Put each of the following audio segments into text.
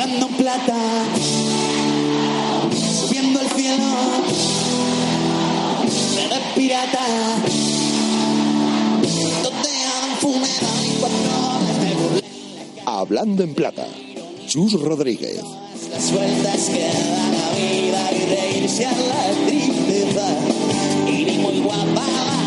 hablando en plata, subiendo el cielo, eres pirata. Hablando en plata. Chus Rodríguez. Las vueltas que da la vida y reírse a la tristeza, y ni muy guapa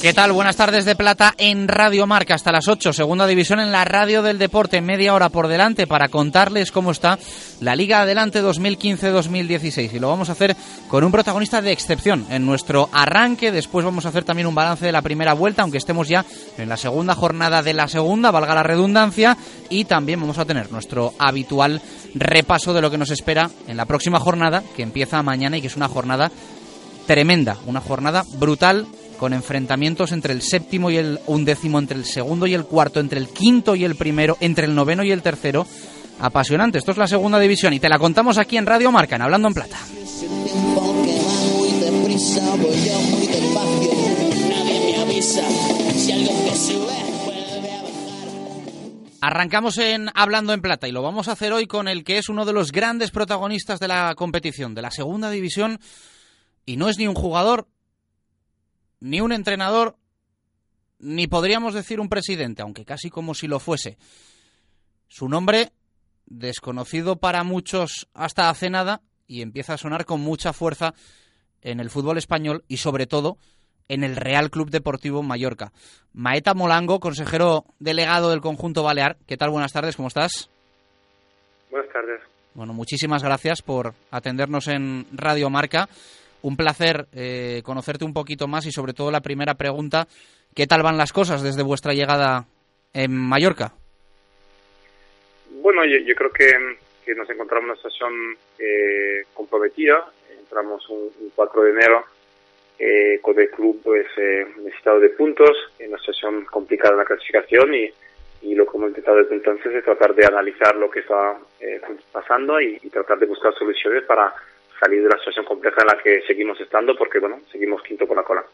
¿Qué tal? Buenas tardes de plata en Radio Marca. Hasta las 8, segunda división en la radio del deporte, media hora por delante para contarles cómo está la Liga Adelante 2015-2016 y lo vamos a hacer con un protagonista de excepción en nuestro arranque, después vamos a hacer también un balance de la primera vuelta, aunque estemos ya en la segunda jornada de la segunda, valga la redundancia, y también vamos a tener nuestro habitual repaso de lo que nos espera en la próxima jornada, que empieza mañana y que es una jornada tremenda, una jornada brutal con enfrentamientos entre el séptimo y el undécimo, entre el segundo y el cuarto, entre el quinto y el primero, entre el noveno y el tercero. Apasionante, esto es la segunda división y te la contamos aquí en Radio Marca, en Hablando en Plata. Arrancamos en Hablando en Plata y lo vamos a hacer hoy con el que es uno de los grandes protagonistas de la competición, de la segunda división, y no es ni un jugador, ni un entrenador, ni podríamos decir un presidente, aunque casi como si lo fuese. Su nombre, desconocido para muchos hasta hace nada, y empieza a sonar con mucha fuerza en el fútbol español y sobre todo en el Real Club Deportivo Mallorca. Maeta Molango, consejero delegado del conjunto Balear. ¿Qué tal? Buenas tardes, ¿cómo estás? Buenas tardes. Bueno, muchísimas gracias por atendernos en Radio Marca. Un placer eh, conocerte un poquito más y sobre todo la primera pregunta, ¿qué tal van las cosas desde vuestra llegada en Mallorca? Bueno, yo, yo creo que, que nos encontramos en una situación eh, comprometida. Entramos un, un 4 de enero eh, con el club pues eh, necesitado de puntos, en una situación complicada en la clasificación y, y lo que hemos intentado desde entonces es tratar de analizar lo que está eh, pasando y, y tratar de buscar soluciones para salir de la situación compleja en la que seguimos estando porque bueno, seguimos quinto con la cola.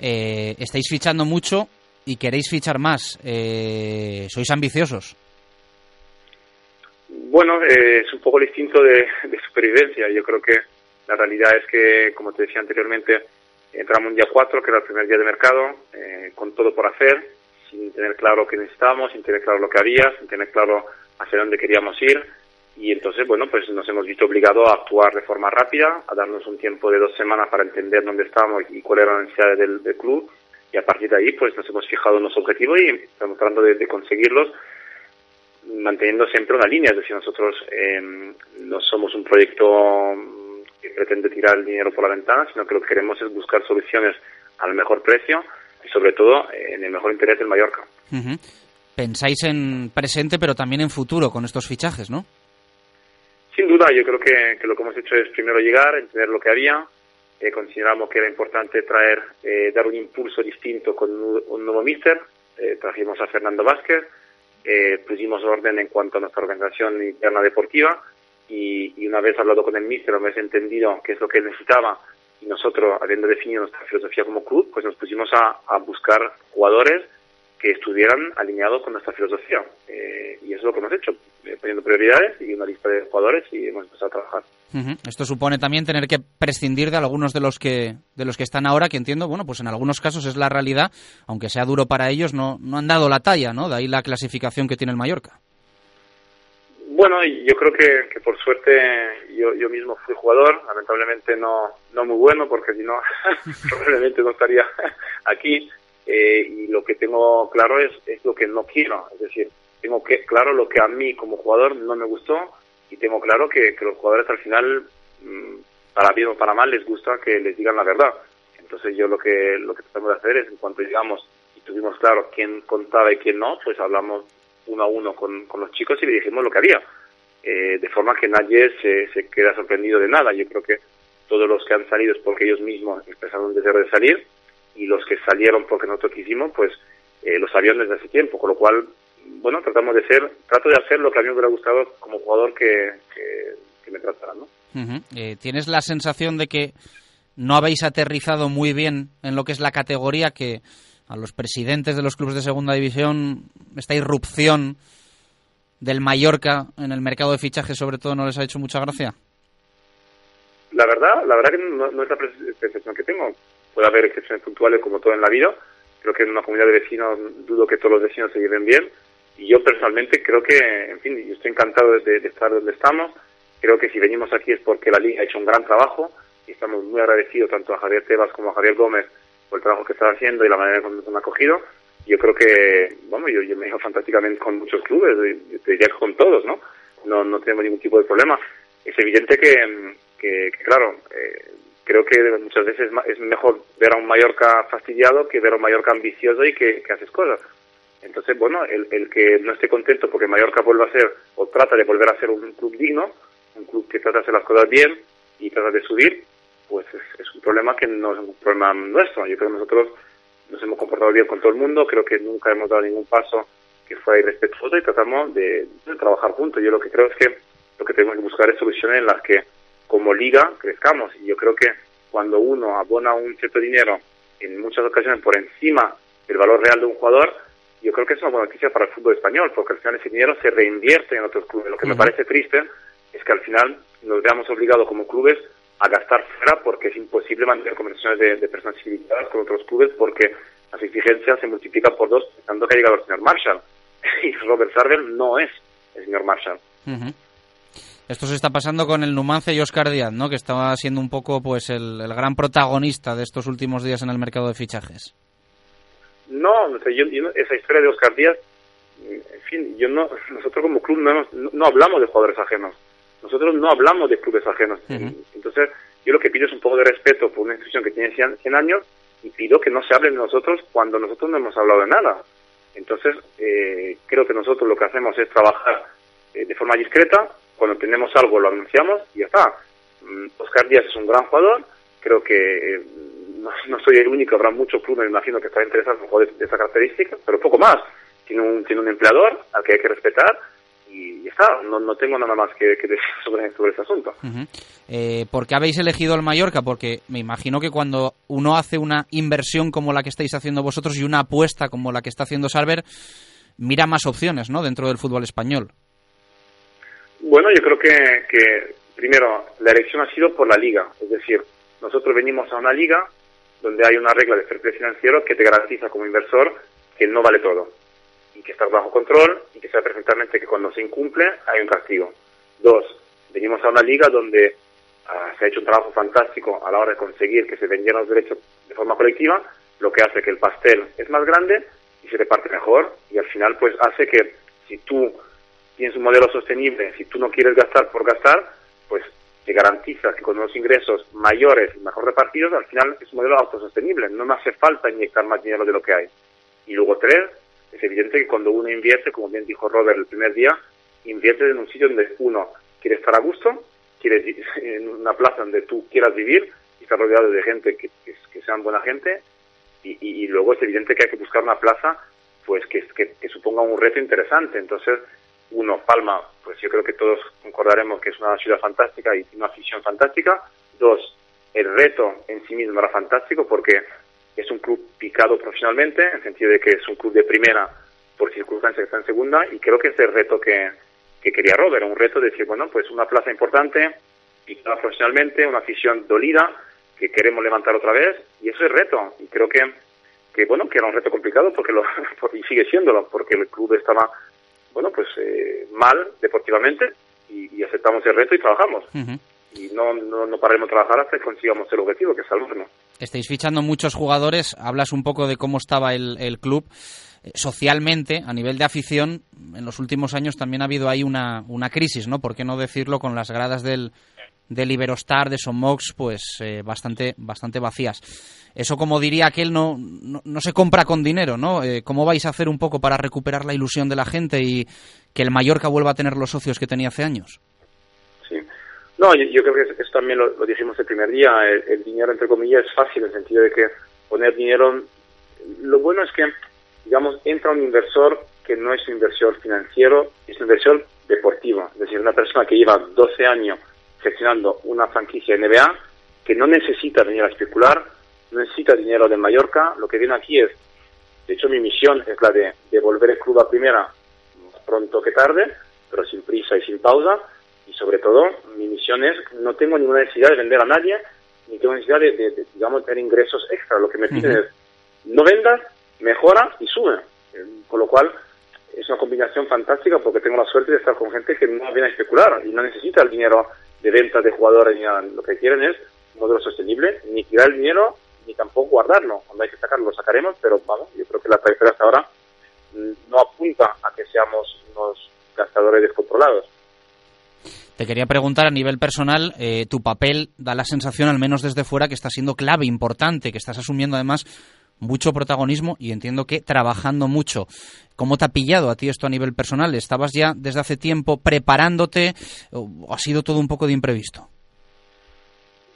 Eh, estáis fichando mucho y queréis fichar más. Eh, ¿Sois ambiciosos? Bueno, eh, es un poco el instinto de, de supervivencia. Yo creo que la realidad es que, como te decía anteriormente, entramos un día 4, que era el primer día de mercado, eh, con todo por hacer, sin tener claro qué necesitábamos, sin tener claro lo que había, sin tener claro hacia dónde queríamos ir. Y entonces, bueno, pues nos hemos visto obligados a actuar de forma rápida, a darnos un tiempo de dos semanas para entender dónde estábamos y cuál era la necesidad del, del club. Y a partir de ahí, pues nos hemos fijado en los objetivos y estamos tratando de, de conseguirlos manteniendo siempre una línea, es decir, nosotros eh, no somos un proyecto mm, que pretende tirar el dinero por la ventana, sino que lo que queremos es buscar soluciones al mejor precio y sobre todo en el mejor interés del Mallorca. Ujú. Pensáis en presente, pero también en futuro con estos fichajes, ¿no? Sin duda, yo creo que, que lo que hemos hecho es primero llegar, entender lo que había, eh, consideramos que era importante traer, eh, dar un impulso distinto con un, un nuevo míster, eh, trajimos a Fernando Vázquez, eh, pusimos orden en cuanto a nuestra organización interna deportiva y, y una vez hablado con el míster, una vez entendido qué es lo que necesitaba y nosotros, habiendo definido nuestra filosofía como club, pues nos pusimos a, a buscar jugadores que estuvieran alineados con nuestra filosofía. Eh, y eso es lo que hemos hecho, eh, poniendo prioridades y una lista de jugadores y hemos empezado a trabajar. Esto supone también tener que prescindir de algunos de los que de los que están ahora, que entiendo, bueno, pues en algunos casos es la realidad, aunque sea duro para ellos, no, no han dado la talla, ¿no? De ahí la clasificación que tiene el Mallorca. Bueno, yo creo que, que por suerte yo, yo mismo fui jugador, lamentablemente no, no muy bueno, porque si no, probablemente no estaría aquí. Eh, y lo que tengo claro es, es lo que no quiero, es decir, tengo que claro lo que a mí como jugador no me gustó y tengo claro que, los jugadores al final, mm, para bien o para mal, les gusta que les digan la verdad. Entonces yo lo que lo que tratamos de hacer es, en cuanto llegamos y tuvimos claro quién contaba y quién no, pues hablamos uno a uno con, con los chicos y le dijimos lo que había. Eh, de forma que nadie se, se queda sorprendido de nada. Yo creo que todos los que han salido es porque ellos mismos expresaron el deseo de salir y los que salieron porque nosotros quisimos, pues eh, lo sabían desde hace tiempo. Con lo cual, bueno, tratamos de ser, trato de hacer lo que a mí me hubiera gustado como jugador que, que, que me trataran, ¿no? Eh, ¿Tienes la sensación de que no habéis aterrizado muy bien en lo que es la categoría que a los presidentes de los clubes de segunda división esta irrupción del Mallorca en el mercado de fichajes sobre todo no les ha hecho mucha gracia? La verdad, la verdad que no, es la percepción que tengo. Puede haber excepciones puntuales como todo en la vida. Creo que en una comunidad de vecinos dudo que todos los vecinos se lleven bien. Y yo personalmente creo que, en fin, yo estoy encantado de, estar donde estamos. Creo que si venimos aquí es porque la Liga ha hecho un gran trabajo y estamos muy agradecidos tanto a Javier Tebas como a Javier Gómez por el trabajo que están haciendo y la manera que nos han acogido. Yo creo que, bueno, yo, me he fantásticamente con muchos clubes, te diría que con todos, ¿no? ¿no? No tenemos ningún tipo de problema. Es evidente que, que, claro, eh, creo que muchas veces es mejor ver a un Mallorca fastidiado que ver a un Mallorca ambicioso y que, que haces cosas. Entonces, bueno, el, el, que no esté contento porque Mallorca vuelva a ser o trata de volver a ser un club digno, un club que trata de hacer las cosas bien y trata de subir, pues es, un problema que no es un problema nuestro. Yo creo que nosotros nos hemos comportado bien con todo el mundo, creo que nunca hemos dado ningún paso que fuera irrespetuoso y tratamos de, de trabajar juntos. Yo lo que creo es que lo que tenemos que buscar es soluciones en las que como liga crezcamos. Y yo creo que cuando uno abona un cierto dinero en muchas ocasiones por encima del valor real de un jugador, yo creo que es una buena noticia para el fútbol español, porque al final ese dinero se reinvierte en otros clubes. Lo que me parece triste es que al final nos veamos obligados como clubes a gastar fuera porque es imposible mantener conversaciones de, personas civilizadas con otros clubes porque las exigencias se multiplican por dos pensando que ha llegado el señor Marshall. y Robert Sarver no es el señor Marshall. Esto se está pasando con el Numance y Oscar Díaz, ¿no? Que estaba siendo un poco pues el, gran protagonista de estos últimos días en el mercado de fichajes. No, esa historia de Oscar Díaz, en fin, yo no, nosotros como club no, no, hablamos de jugadores ajenos. Nosotros no hablamos de clubes ajenos. Entonces, yo lo que pido es un poco de respeto por una institución que tiene 100, años y pido que no se hable de nosotros cuando nosotros no hemos hablado de nada. Entonces, eh, creo que nosotros lo que hacemos es trabajar eh, de forma discreta, cuando tenemos algo lo anunciamos y ya está. Mm, Oscar Díaz es un gran jugador, creo que eh, no, soy el único, habrá muchos clubes, me imagino, que están interesados en jugadores de esa característica, pero poco más. Tiene un, tiene un empleador al que hay que respetar y ya está, no, no tengo nada más que, decir sobre, sobre ese asunto. Eh, ¿Por qué habéis elegido el Mallorca? Porque me imagino que cuando uno hace una inversión como la que estáis haciendo vosotros y una apuesta como la que está haciendo Salver, mira más opciones ¿no? dentro del fútbol español. Bueno, yo creo que, que primero la elección ha sido por la liga, es decir, nosotros venimos a una liga donde hay una regla de fair play financiero que te garantiza como inversor que no vale todo y que estás bajo control y que sabe perfectamente que cuando se incumple hay un castigo. Dos, venimos a una liga donde ah, se ha hecho un trabajo fantástico a la hora de conseguir que se vendieran los derechos de forma colectiva, lo que hace que el pastel es más grande y se reparte mejor y al final pues hace que si tú tienes un modelo sostenible, si tú no quieres gastar por gastar, pues te garantiza que con unos ingresos mayores y mejor repartidos, al final es un modelo autosostenible. No hace falta inyectar más dinero de lo que hay. Y luego tres, es evidente que cuando uno invierte, como bien dijo Robert el primer día, invierte en un sitio donde uno quiere estar a gusto, quiere en una plaza donde tú quieras vivir y estar rodeado de gente que, sean buena gente y, y, luego es evidente que hay que buscar una plaza pues que, que suponga un reto interesante. Entonces, uno, Palma, pues yo creo que todos concordaremos que es una ciudad fantástica y una afición fantástica. Dos, el reto en sí mismo era fantástico porque es un club picado profesionalmente, en el sentido de que es un club de primera por circunstancias que está en segunda, y creo que es el reto que, que quería Robert, un reto de decir, bueno, pues una plaza importante, picada profesionalmente, una afición dolida, que queremos levantar otra vez, y eso es el reto, y creo que, que bueno, que era un reto complicado porque lo, y sigue siéndolo, porque el club estaba bueno, pues eh, mal deportivamente y, aceptamos el reto y trabajamos. Y no, no, no pararemos de trabajar hasta que consigamos el objetivo, que es salvarnos. Estáis fichando muchos jugadores, hablas un poco de cómo estaba el, el club eh, socialmente, a nivel de afición, en los últimos años también ha habido ahí una, una crisis, ¿no? ¿Por qué no decirlo con las gradas del, del Iberostar, de Somox, pues eh, bastante, bastante vacías? Eso, como diría aquel, no, no, se compra con dinero, ¿no? Eh, ¿Cómo vais a hacer un poco para recuperar la ilusión de la gente y que el Mallorca vuelva a tener los socios que tenía hace años? Sí. No, yo, creo que eso también lo, dijimos el primer día. El, dinero, entre comillas, es fácil en el sentido de que poner dinero. Lo bueno es que, digamos, entra un inversor que no es un inversor financiero, es un inversor deportivo. Es decir, una persona que lleva 12 años gestionando una franquicia NBA que no necesita venir a especular, no necesita dinero de Mallorca, lo que viene aquí es De hecho, mi misión es la de, de volver el club a primera más pronto que tarde, pero sin prisa y sin pausa. Y sobre todo, mi misión es, no tengo ninguna necesidad de vender a nadie, ni tengo necesidad de, de, de, digamos, tener ingresos extra. Lo que me piden es, no vendas, mejora y sube. Eh, Con lo cual, es una combinación fantástica porque tengo la suerte de estar con gente que no viene a especular y no necesita el dinero de ventas de jugadores ni nada. Lo que quieren es un modelo sostenible, ni tirar el dinero ni tampoco guardarlo. Cuando hay que sacarlo, lo sacaremos, pero vamos, yo creo que la trayectoria hasta ahora mm, no apunta a que seamos unos gastadores descontrolados. Te quería preguntar a nivel personal, eh, tu papel da la sensación, al menos desde fuera, que está siendo clave, importante, que estás asumiendo además mucho protagonismo y entiendo que trabajando mucho. ¿Cómo te ha pillado a ti esto a nivel personal? ¿Estabas ya desde hace tiempo preparándote o ha sido todo un poco de imprevisto?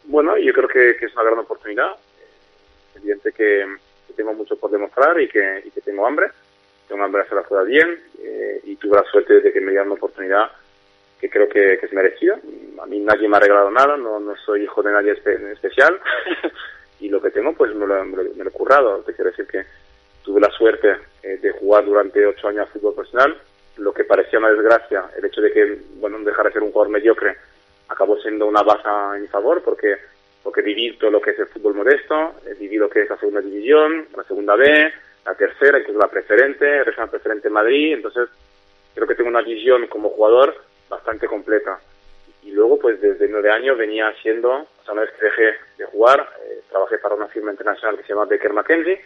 Bueno, yo creo que, que es una gran oportunidad. Que, que, tengo mucho por demostrar y que, y que tengo hambre. Tengo hambre de hacer las cosas bien eh, y tuve la suerte de que me dieran una oportunidad que creo que, que es merecida. A mí nadie me ha regalado nada, no, no soy hijo de nadie espe especial. y lo que tengo, pues me lo, me, lo, me lo, he currado. Te quiero decir que tuve la suerte eh, de jugar durante ocho años fútbol profesional. Lo que parecía una desgracia, el hecho de que, bueno, dejar de ser un jugador mediocre, acabó siendo una baja en mi favor porque porque viví todo lo que es el fútbol modesto, viví lo que es la segunda división, la segunda B, la tercera, incluso la preferente, regional preferente en Madrid, entonces creo que tengo una visión como jugador bastante completa. Y luego, pues desde nueve años venía haciendo, o sea, una vez que dejé de jugar, eh, trabajé para una firma internacional que se llama Baker McKenzie,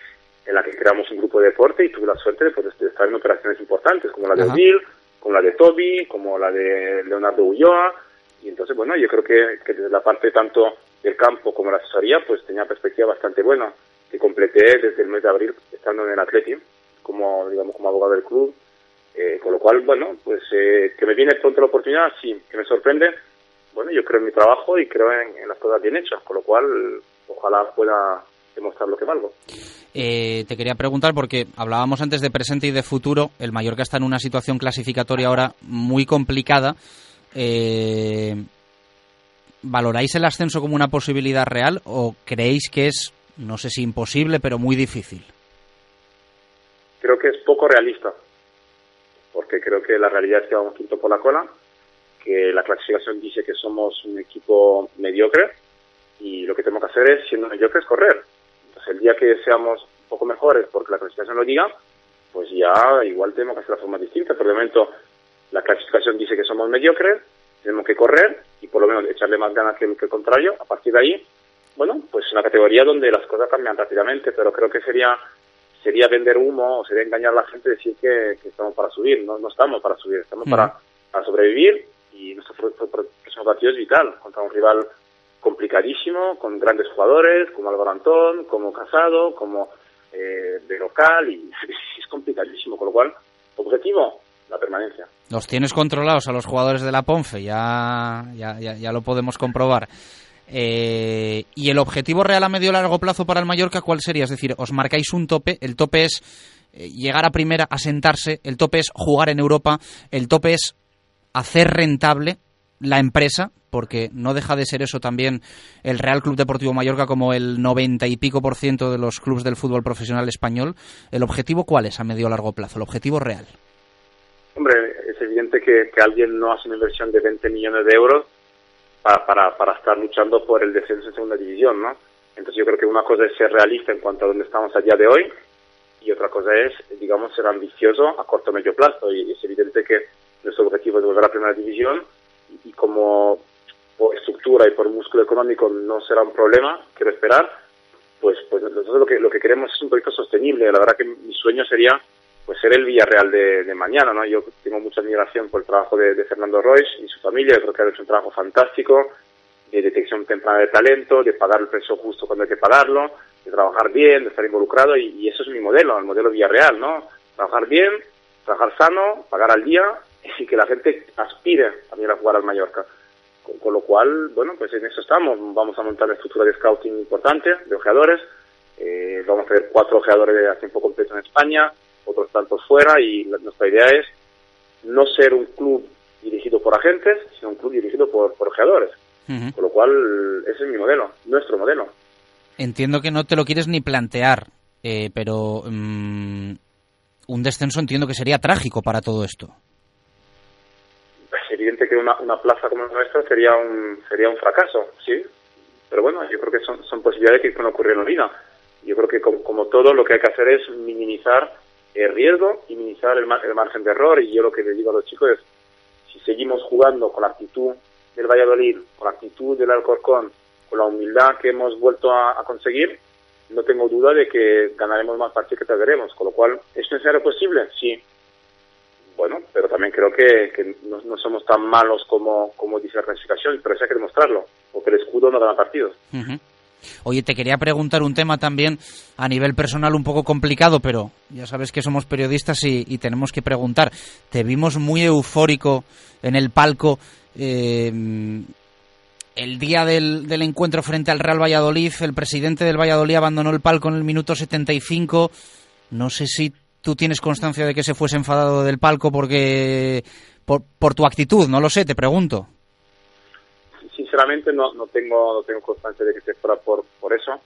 en la que creamos un grupo de deporte y tuve la suerte de, pues, de estar en operaciones importantes, como la de Odil, como la de Toby, como la de Leonardo Ulloa, y entonces, bueno, yo creo que, que desde la parte tanto del campo como la asesoría, pues tenía perspectiva bastante buena, que completé desde el mes de abril estando en el Atleti, como, digamos, como abogado del club, eh, con lo cual, bueno, pues eh, que me viene pronto la oportunidad, sí, que me sorprende, bueno, yo creo en mi trabajo y creo en, en las cosas bien hechas, con lo cual ojalá pueda demostrar lo que valgo. Eh, te quería preguntar porque hablábamos antes de presente y de futuro, el Mallorca está en una situación clasificatoria ahora muy complicada, eh, ¿Valoráis el ascenso como una posibilidad real o creéis que es, no sé si imposible, pero muy difícil? Creo que es poco realista, porque creo que la realidad es que vamos quinto por la cola, que la clasificación dice que somos un equipo mediocre y lo que tenemos que hacer es, siendo mediocres, correr. Entonces, el día que seamos un poco mejores porque la clasificación lo diga, pues ya igual tenemos que hacer la forma distinta. Por el momento, la clasificación dice que somos mediocres, tenemos que correr y por lo menos echarle más ganas que el, que el contrario. A partir de ahí, bueno, pues una categoría donde las cosas cambian rápidamente, pero creo que sería sería vender humo o sería engañar a la gente decir que, que estamos para subir. No, no estamos para subir, estamos para, para sobrevivir y nuestro próximo partido es vital contra un rival complicadísimo, con grandes jugadores como Álvaro Antón, como Casado, como eh, de local y es complicadísimo, con lo cual, objetivo, la permanencia. Los tienes controlados a los jugadores de la Ponfe, ya, ya, ya, lo podemos comprobar. Eh, ¿Y el objetivo real a medio largo plazo para el Mallorca cuál sería? Es decir, os marcáis un tope, el tope es eh, llegar a primera, asentarse, el tope es jugar en Europa, el tope es hacer rentable la empresa, porque no deja de ser eso también el Real Club Deportivo Mallorca como el noventa y pico por ciento de los clubes del fútbol profesional español. ¿El objetivo cuál es a medio o largo plazo? El objetivo real. Hombre, es evidente que, que alguien no hace una inversión de 20 millones de euros para, para, para estar luchando por el descenso en segunda división, ¿no? Entonces yo creo que una cosa es ser realista en cuanto a dónde estamos a día de hoy y otra cosa es, digamos, ser ambicioso a corto o medio plazo. Y es evidente que nuestro objetivo es volver a primera división y, y como por estructura y por músculo económico no será un problema, quiero esperar, pues, pues nosotros lo que, lo que queremos es un proyecto sostenible. La verdad que mi sueño sería pues ser el Villarreal de, de, mañana, ¿no? Yo tengo mucha admiración por el trabajo de, Fernando Royce y su familia, yo creo que ha hecho un trabajo fantástico de detección temprana de talento, de pagar el precio justo cuando hay que pagarlo, de trabajar bien, de estar involucrado y, eso es mi modelo, el modelo Villarreal, ¿no? Trabajar bien, trabajar sano, pagar al día y que la gente aspire también a jugar al Mallorca. Con, lo cual, bueno, pues en eso estamos. Vamos a montar una estructura de scouting importante, de ojeadores. Eh, vamos a tener cuatro ojeadores de a tiempo completo en España, otros tantos fuera y la, nuestra idea es no ser un club dirigido por agentes, sino un club dirigido por, por ojeadores. Uh -huh. Con lo cual, ese es mi modelo, nuestro modelo. Entiendo que no te lo quieres ni plantear eh, pero mm, un descenso entiendo que sería trágico para todo esto. Es evidente que una, plaza como la nuestra sería un, sería un fracaso, sí. Pero bueno, yo creo que son, son posibilidades que pueden ocurrir en la vida. Yo creo que como, todo lo que hay que hacer es minimizar el riesgo y minimizar el, margen de error. Y yo lo que les digo a los chicos es, si seguimos jugando con la actitud del Valladolid, con la actitud del Alcorcón, con la humildad que hemos vuelto a, conseguir, no tengo duda de que ganaremos más partidos que perderemos. Con lo cual, ¿es necesario posible? Sí. Bueno, pero también creo que, no, somos tan malos como, como dice la clasificación, pero eso hay que demostrarlo, porque el escudo no gana partidos. Oye, te quería preguntar un tema también a nivel personal un poco complicado, pero ya sabes que somos periodistas y, tenemos que preguntar. Te vimos muy eufórico en el palco eh, el día del, encuentro frente al Real Valladolid. El presidente del Valladolid abandonó el palco en el minuto 75. No sé si tú tienes constancia de que se fuese enfadado del palco porque por, por tu actitud, no lo sé, te pregunto sinceramente no, no tengo no tengo constancia de que se fuera por, por eso.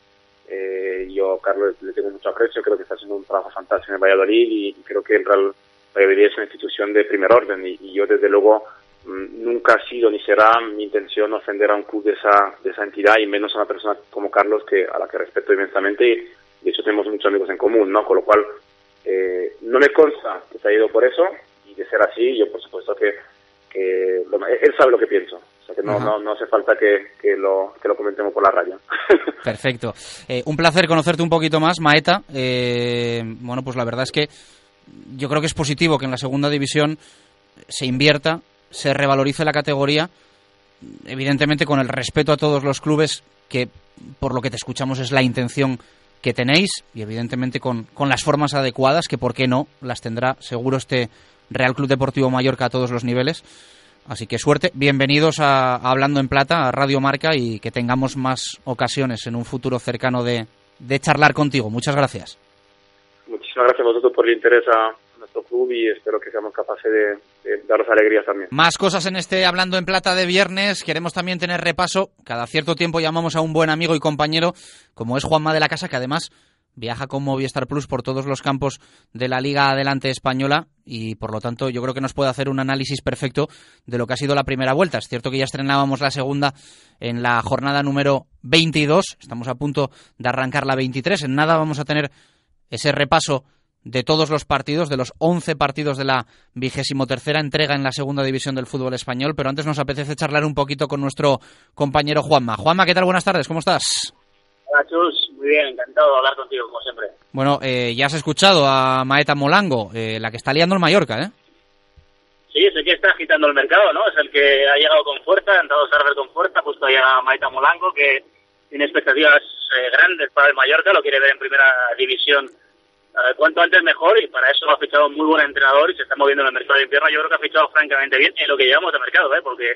Eh, yo, Carlos, le tengo mucho aprecio, creo que está haciendo un trabajo fantástico en Valladolid y, creo que en Real Valladolid es una institución de primer orden y, yo, desde luego, mm, nunca ha sido ni será mi intención ofender a un club de esa, de esa entidad y menos a una persona como Carlos, que a la que respeto inmensamente y de hecho tenemos muchos amigos en común, ¿no? Con lo cual, eh, no me consta que se ha ido por eso y de ser así, yo por supuesto que, que él sabe lo que pienso que no, no, hace falta que, lo, que lo comentemos por la radio. Perfecto. Eh, un placer conocerte un poquito más, Maeta. Eh, bueno, pues la verdad es que yo creo que es positivo que en la segunda división se invierta, se revalorice la categoría, evidentemente con el respeto a todos los clubes, que por lo que te escuchamos es la intención que tenéis, y evidentemente con, con las formas adecuadas, que por qué no las tendrá seguro este Real Club Deportivo Mallorca a todos los niveles. Así que suerte, bienvenidos a, Hablando en Plata, a Radio Marca y que tengamos más ocasiones en un futuro cercano de, charlar contigo. Muchas gracias. Muchísimas gracias a vosotros por el interés a nuestro club y espero que seamos capaces de, daros alegrías también. Más cosas en este Hablando en Plata de viernes. Queremos también tener repaso. Cada cierto tiempo llamamos a un buen amigo y compañero, como es Juanma de la Casa, que además viaja con Movistar Plus por todos los campos de la Liga Adelante Española y por lo tanto yo creo que nos puede hacer un análisis perfecto de lo que ha sido la primera vuelta. Es cierto que ya estrenábamos la segunda en la jornada número 22, estamos a punto de arrancar la 23, en nada vamos a tener ese repaso de todos los partidos, de los 11 partidos de la vigésimo tercera entrega en la segunda división del fútbol español, pero antes nos apetece charlar un poquito con nuestro compañero Juanma. Juanma, ¿qué tal? Buenas tardes, ¿cómo estás? Hola, Chus. Muy bien, encantado de hablar contigo, como siempre. Bueno, eh, ya has escuchado a Maeta Molango, eh, la que está liando en Mallorca, ¿eh? Sí, es el que está agitando el mercado, ¿no? Es el que ha llegado con fuerza, ha entrado a Sarver con fuerza, justo ahí a Maeta Molango, que tiene expectativas eh, grandes para el Mallorca, lo quiere ver en primera división cuanto antes mejor y para eso ha fichado un muy buen entrenador y se está moviendo en el mercado de invierno. Yo creo que ha fichado francamente bien en lo que llevamos de mercado, ¿eh? porque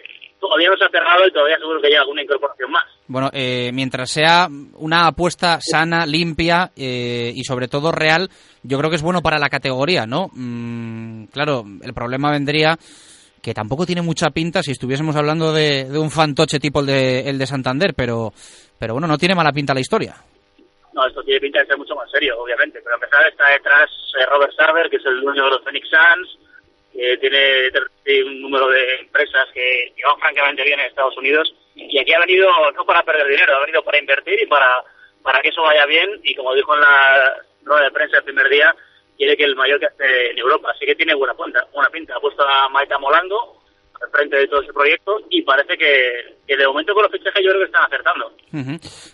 todavía no se ha cerrado y todavía seguro que llega alguna incorporación más. Bueno, eh, mientras sea una apuesta sana, limpia eh, y sobre todo real, yo creo que es bueno para la categoría, ¿no? Mm, claro, el problema vendría que tampoco tiene mucha pinta si estuviésemos hablando de, un fantoche tipo el de, el de Santander, pero, pero bueno, no tiene mala pinta la historia. No, esto tiene pinta de ser mucho más serio, obviamente. Pero a empezar está detrás eh, Robert Saber, que es el dueño de los Phoenix Suns, que tiene un número de empresas que, van francamente bien en Estados Unidos. Y aquí ha venido no para perder dinero, ha venido para invertir y para, para que eso vaya bien. Y como dijo en la rueda de prensa el primer día, quiere que el mayor que esté en Europa. Así que tiene buena pinta. Buena pinta. Ha puesto a Maita Molango al frente de todo ese proyecto y parece que, de momento con los fichajes yo creo que están acertando.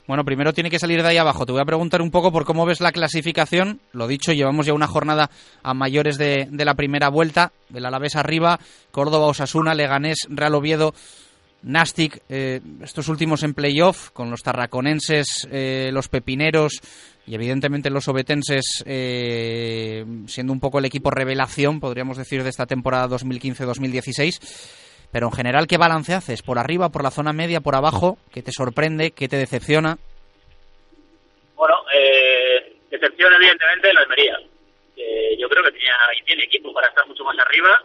Bueno, primero tiene que salir de ahí abajo. Te voy a preguntar un poco por cómo ves la clasificación. Lo dicho, llevamos ya una jornada a mayores de, la primera vuelta, del Alavés arriba, Córdoba, Osasuna, Leganés, Real Oviedo. Nastic, eh, estos últimos en playoff, con los tarraconenses, eh, los pepineros y evidentemente los obetenses eh, siendo un poco el equipo revelación, podríamos decir, de esta temporada 2015-2016. Pero en general, ¿qué balance haces? ¿Por arriba, por la zona media, por abajo? ¿Qué te sorprende? ¿Qué te decepciona? Bueno, eh, decepción evidentemente la Almería. yo creo que tenía, y tiene equipo para estar mucho más arriba.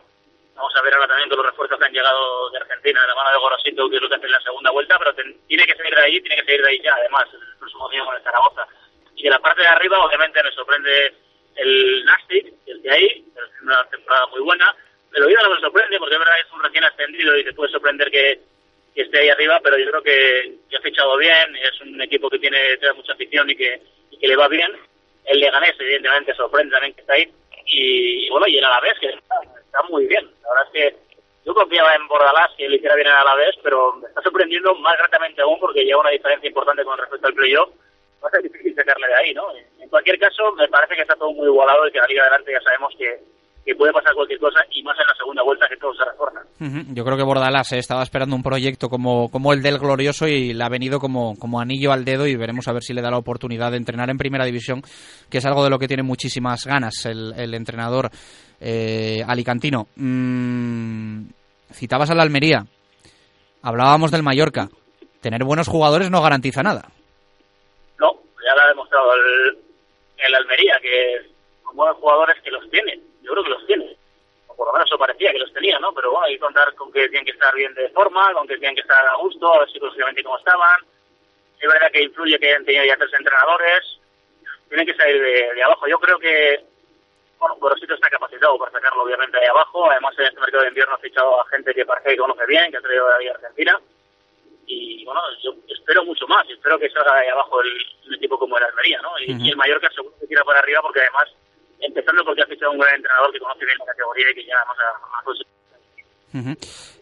Vamos a ver ahora también con los refuerzos que han llegado de Argentina, de la mano de Gorosito, que es lo que hace en la segunda vuelta, pero tiene que salir de ahí, tiene que salir de ahí ya, además, el próximo día con el Zaragoza Y de la parte de arriba, obviamente, me sorprende el Nastic, el de ahí, es una temporada muy buena. El Oviedo no me sorprende porque es verdad que es un recién ascendido y te puede sorprender que, que esté ahí arriba, pero yo creo que, que, ha fichado bien, es un equipo que tiene, tiene mucha afición y que, y que le va bien. El Leganés, evidentemente, sorprende también que está ahí. Y, bueno, y el Alavés, que está, está muy bien. La verdad es que yo confiaba en Bordalás que le hiciera bien a la vez, pero me está sorprendiendo más gratamente aún porque lleva una diferencia importante con respecto al playoff. Va difícil sacarle de ahí, ¿no? En cualquier caso, me parece que está todo muy igualado y que la Liga Adelante ya sabemos que, que puede pasar cualquier cosa y más en la segunda vuelta que todo se refuerza. Uh -huh. Yo creo que Bordalás eh, estaba esperando un proyecto como, como el del Glorioso y le ha venido como, como anillo al dedo y veremos a ver si le da la oportunidad de entrenar en Primera División, que es algo de lo que tiene muchísimas ganas el, el entrenador eh, alicantino. Mm, citabas a la Almería, hablábamos del Mallorca. Tener buenos jugadores no garantiza nada. No, ya lo ha demostrado el, Almería, que con buenos jugadores que los tiene. Yo creo que los tiene. O por lo menos eso parecía que los tenía, ¿no? Pero bueno, hay que contar con que tienen que estar bien de forma, con que tienen que estar a gusto, a ver psicológicamente cómo estaban. Es verdad que influye que hayan tenido ya tres entrenadores. Tienen que salir de, de abajo. Yo creo que bueno, Gorosito está capacitado para sacarlo obviamente ahí abajo. Además, en este mercado de invierno ha fichado a gente que parece que conoce bien, que ha traído de la Liga Argentina. Y bueno, yo espero mucho más. Espero que salga ahí abajo el, un equipo como el Almería, ¿no? Y, uh -huh. y, el Mallorca seguro que tira para arriba porque además, empezando porque ha fichado un gran entrenador que conoce bien la categoría y que ya vamos a, a Uh -huh.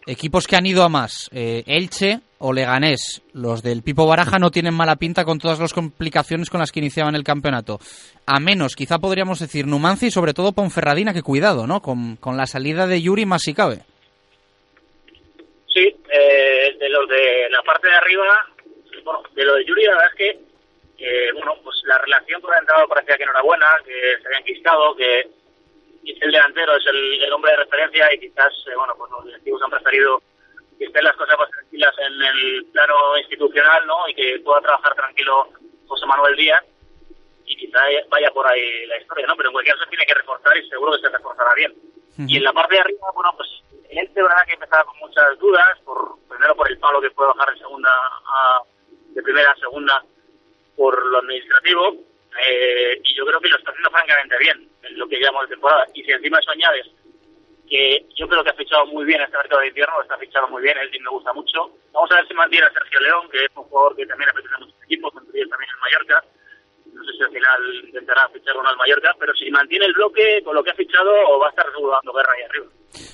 Equipos que han ido a más, eh, Elche o Leganés, los del Pipo Baraja no tienen mala pinta con todas las complicaciones con las que iniciaban el campeonato. A menos, quizá podríamos decir Numancia y sobre todo Ponferradina, que cuidado, ¿no? Con, con la salida de Yuri más si cabe. Sí, eh, de los de la parte de arriba, bueno, de lo de Yuri la verdad es que, eh, bueno, pues la relación con el entrenador parecía que no era buena, que se había enquistado, que el delantero es el, el, hombre de referencia y quizás, eh, bueno, pues los directivos han preferido que estén las cosas más tranquilas en el plano institucional, ¿no? Y que pueda trabajar tranquilo José Manuel Díaz y quizá vaya por ahí la historia, ¿no? Pero en cualquier caso tiene que reforzar y seguro que se reforzará bien. Y en la parte de arriba, bueno, pues él de verdad que empezaba con muchas dudas, por primero por el palo que puede bajar de segunda a, de primera a segunda por lo administrativo, eh, y yo creo que lo está haciendo francamente bien en lo que llevamos de temporada. Y si encima eso añades que yo creo que ha fichado muy bien este mercado de invierno, está fichado muy bien, el team me gusta mucho. Vamos a ver si mantiene a Sergio León, que es un jugador que también apetece a muchos equipos, entre ellos también en Mallorca. No sé si al final intentará fichar uno al Mallorca, pero si mantiene el bloque con lo que ha fichado, o va a estar dando guerra ahí arriba.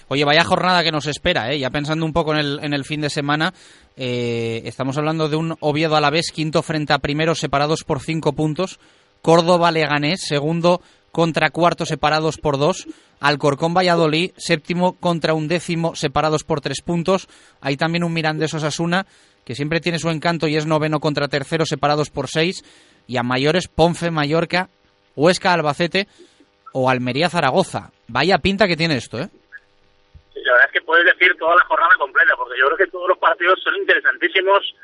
Oye, vaya jornada que nos espera, ¿eh? ya pensando un poco en el, en el fin de semana, eh, estamos hablando de un Oviedo a la vez, quinto frente a primero, separados por cinco puntos. Córdoba Leganés, segundo contra cuarto separados por dos. Alcorcón Valladolid, séptimo contra un décimo separados por tres puntos. Hay también un Mirandés Osasuna que siempre tiene su encanto y es noveno contra tercero separados por seis. Y a mayores Ponfe Mallorca, Huesca Albacete o Almería Zaragoza. Vaya pinta que tiene esto, ¿eh? Sí, la verdad es que puedes decir toda la jornada completa porque yo creo que todos los partidos son interesantísimos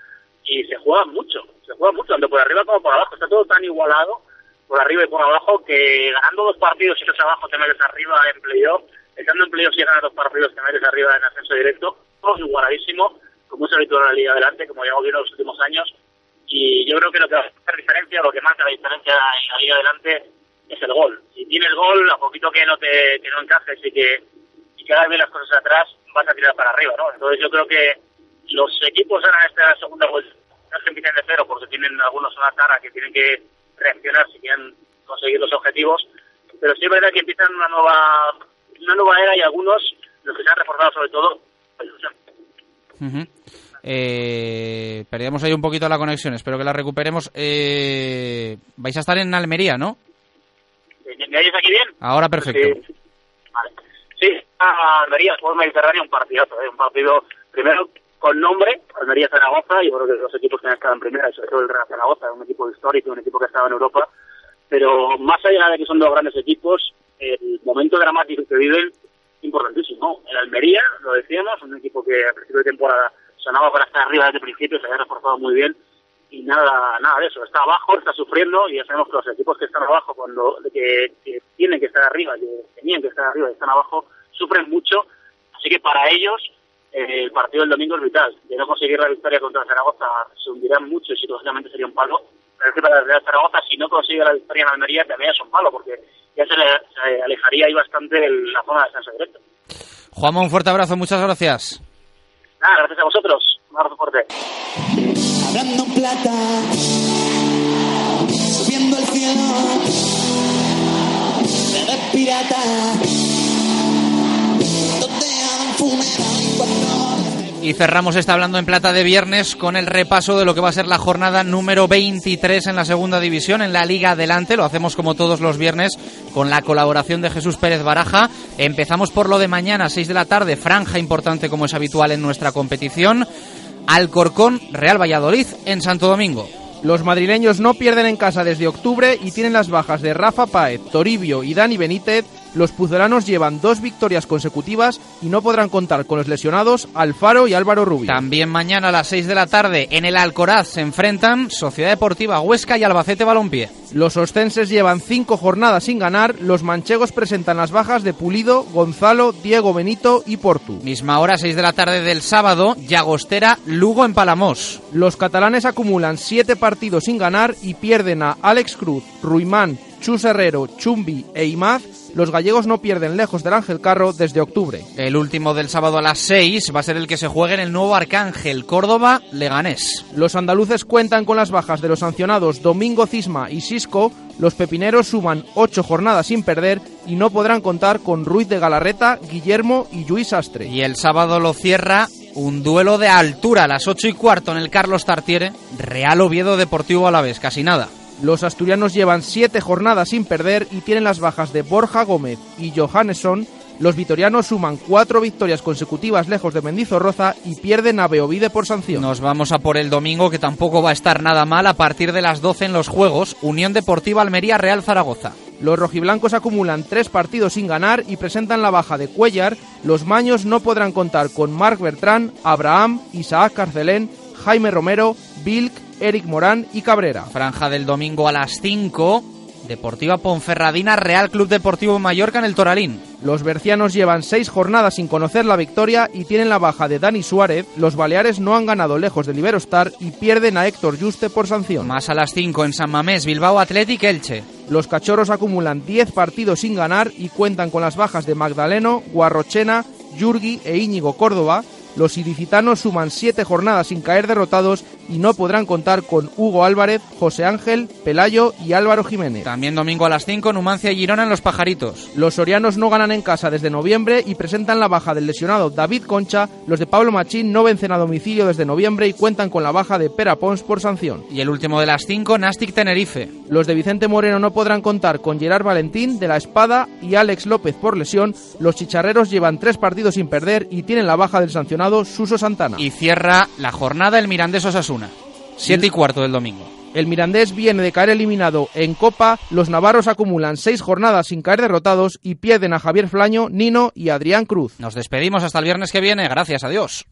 y se juega mucho. Se juega mucho, tanto por arriba como por abajo. Está todo tan igualado por arriba y por abajo, que ganando dos partidos los abajo te metes arriba en playoff, estando en playoff y ganas dos partidos te metes arriba en ascenso directo, todo igualadísimo, como es habitual en la Liga Adelante, como llevamos viendo en los últimos años, y yo creo que lo que va a hacer diferencia, lo que marca la diferencia en la Liga Adelante es el gol. Si tienes gol, a poquito que no te que no encajes y que, y que hagas bien las cosas atrás, vas a tirar para arriba, ¿no? Entonces yo creo que los equipos ganan esta segunda vuelta, no que empiecen de cero, porque tienen algunos una tara que tienen que reaccionar si quieren conseguir los objetivos, pero sí es verdad que empiezan una nueva una nueva era y algunos, los que se han reforzado sobre todo, ilusión. Uh. Eh, perdíamos ahí un poquito la conexión, espero que la recuperemos. Eh, vais a estar en Almería, ¿no? ¿Me oyes aquí bien? Ahora perfecto. Sí, vale. sí Almería, por Mediterráneo, un partidazo, ¿eh? un partido primero con nombre, Almería Zaragoza, yo creo que los equipos que han estado en primera, sobre todo el Real Zaragoza, un equipo histórico, un equipo que ha estado en Europa, pero más allá de que son dos grandes equipos, el momento dramático que viven importantísimo. El Almería, lo decíamos, un equipo que a principio de temporada sonaba para estar arriba desde el principio, se había reforzado muy bien, y nada nada de eso, está abajo, está sufriendo, y ya sabemos que los equipos que están abajo, cuando que, que tienen que estar arriba, que tenían que estar arriba y están abajo, sufren mucho, así que para ellos el partido del domingo es vital. De no conseguir la victoria contra Zaragoza se hundirán mucho y psicológicamente sería un palo. el equipo de Real Zaragoza, si no consigue la victoria en Almería, también es un palo, porque ya se, le, se alejaría ahí bastante el, la zona de descenso directo. Juanma, un fuerte abrazo, muchas gracias. Nada, gracias a vosotros. Un abrazo fuerte. Hablando en plata, subiendo al cielo, te ves pirata, toteado en funeral y cuando Y cerramos esta hablando en plata de viernes con el repaso de lo que va a ser la jornada número 23 en la segunda división en la Liga Adelante. Lo hacemos como todos los viernes con la colaboración de Jesús Pérez Baraja. Empezamos por lo de mañana, 6 de la tarde, franja importante como es habitual en nuestra competición. Alcorcón, Real Valladolid en Santo Domingo. Los madrileños no pierden en casa desde octubre y tienen las bajas de Rafa Paez, Toribio y Dani Benítez. Los puzolanos llevan dos victorias consecutivas y no podrán contar con los lesionados Alfaro y Álvaro Rubio. También mañana a las 6 de la tarde en el Alcoraz se enfrentan Sociedad Deportiva Huesca y Albacete Balompié. Los ostenses llevan cinco jornadas sin ganar. Los manchegos presentan las bajas de Pulido, Gonzalo, Diego Benito y Portu. Misma hora, 6 de la tarde del sábado, Llagostera, Lugo en Palamos. Los catalanes acumulan siete partidos sin ganar y pierden a Alex Cruz, Ruimán, Chus Herrero, Chumbi e Imaz. Los gallegos no pierden lejos del Ángel Carro desde octubre. El último del sábado a las 6 va a ser el que se juegue en el nuevo Arcángel, Córdoba, Leganés. Los andaluces cuentan con las bajas de los sancionados Domingo Cisma y Sisco. Los pepineros suman ocho jornadas sin perder y no podrán contar con Ruiz de Galarreta, Guillermo y Luis Astre. Y el sábado lo cierra un duelo de altura a las 8 y cuarto en el Carlos Tartiere, Real Oviedo Deportivo Alavés, casi nada. Los asturianos llevan siete jornadas sin perder y tienen las bajas de Borja Gómez y Johannesson. Los vitorianos suman cuatro victorias consecutivas lejos de Mendizorroza y pierden a Beovide por sanción. Nos vamos a por el domingo, que tampoco va a estar nada mal a partir de las 12 en los Juegos. Unión Deportiva Almería Real Zaragoza. Los rojiblancos acumulan tres partidos sin ganar y presentan la baja de Cuellar. Los maños no podrán contar con Marc Bertrán, Abraham, Isaac Carcelén, Jaime Romero, Bilk, Eric Morán y Cabrera. Franja del domingo a las 5. Deportiva Ponferradina, Real Club Deportivo Mallorca en el Toralín. Los bercianos llevan seis jornadas sin conocer la victoria y tienen la baja de Dani Suárez. Los baleares no han ganado lejos del Iberostar y pierden a Héctor Juste por sanción. Más a las 5 en San Mamés, Bilbao Athletic Elche. Los cachorros acumulan 10 partidos sin ganar y cuentan con las bajas de Magdaleno, Guarrochena, Yurgi e Íñigo Córdoba. Los ilicitanos suman siete jornadas sin caer derrotados y no podrán contar con Hugo Álvarez, José Ángel, Pelayo y Álvaro Jiménez. También domingo a las 5, Numancia y Girona en Los Pajaritos. Los sorianos no ganan en casa desde noviembre y presentan la baja del lesionado David Concha. Los de Pablo Machín no vencen a domicilio desde noviembre y cuentan con la baja de Pera Pons por sanción. Y el último de las 5, Nastic Tenerife. Los de Vicente Moreno no podrán contar con Gerard Valentín de la Espada y Alex López por lesión. Los chicharreros llevan tres partidos sin perder y tienen la baja del sancionado Suso Santana. Y cierra la jornada el Mirandés Osasuna. 7 y cuarto del domingo. El Mirandés viene de caer eliminado en Copa, los navarros acumulan seis jornadas sin caer derrotados y pierden a Javier Flaño, Nino y Adrián Cruz. Nos despedimos hasta el viernes que viene, gracias a Dios.